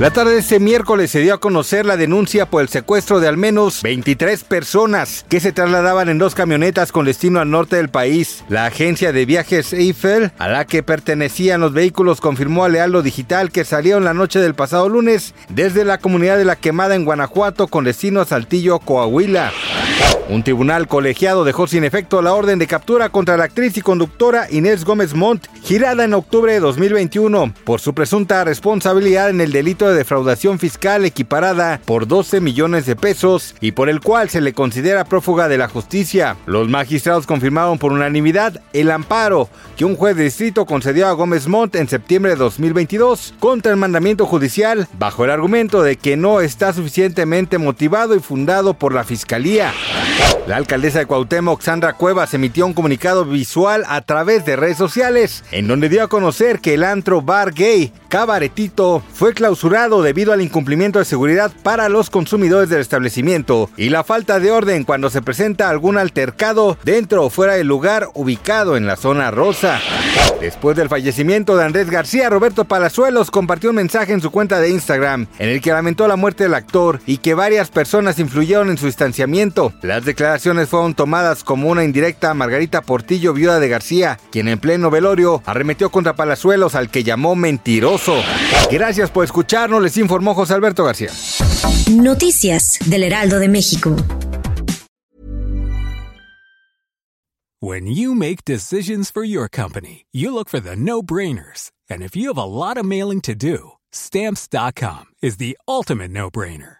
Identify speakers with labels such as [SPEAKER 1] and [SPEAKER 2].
[SPEAKER 1] La tarde de este miércoles se dio a conocer la denuncia por el secuestro de al menos 23 personas que se trasladaban en dos camionetas con destino al norte del país. La agencia de viajes Eiffel, a la que pertenecían los vehículos, confirmó a Lealdo Digital que salieron la noche del pasado lunes desde la comunidad de La Quemada en Guanajuato con destino a Saltillo, Coahuila. Un tribunal colegiado dejó sin efecto la orden de captura contra la actriz y conductora Inés Gómez Montt, girada en octubre de 2021, por su presunta responsabilidad en el delito de defraudación fiscal equiparada por 12 millones de pesos y por el cual se le considera prófuga de la justicia. Los magistrados confirmaron por unanimidad el amparo que un juez de distrito concedió a Gómez Montt en septiembre de 2022 contra el mandamiento judicial bajo el argumento de que no está suficientemente motivado y fundado por la fiscalía. Ah! La alcaldesa de Cuauhtémoc, Sandra Cuevas, emitió un comunicado visual a través de redes sociales, en donde dio a conocer que el antro bar gay Cabaretito fue clausurado debido al incumplimiento de seguridad para los consumidores del establecimiento y la falta de orden cuando se presenta algún altercado dentro o fuera del lugar ubicado en la zona rosa. Después del fallecimiento de Andrés García, Roberto Palazuelos compartió un mensaje en su cuenta de Instagram en el que lamentó la muerte del actor y que varias personas influyeron en su distanciamiento. Las declaraciones fueron tomadas como una indirecta a Margarita Portillo, viuda de García, quien en pleno velorio arremetió contra Palazuelos al que llamó mentiroso. Gracias por escucharnos, les informó José Alberto García.
[SPEAKER 2] Noticias del Heraldo de México.
[SPEAKER 3] When you make decisions for your company, you look for the no-brainers. And if you have a lot of mailing to do, stamps.com is the ultimate no-brainer.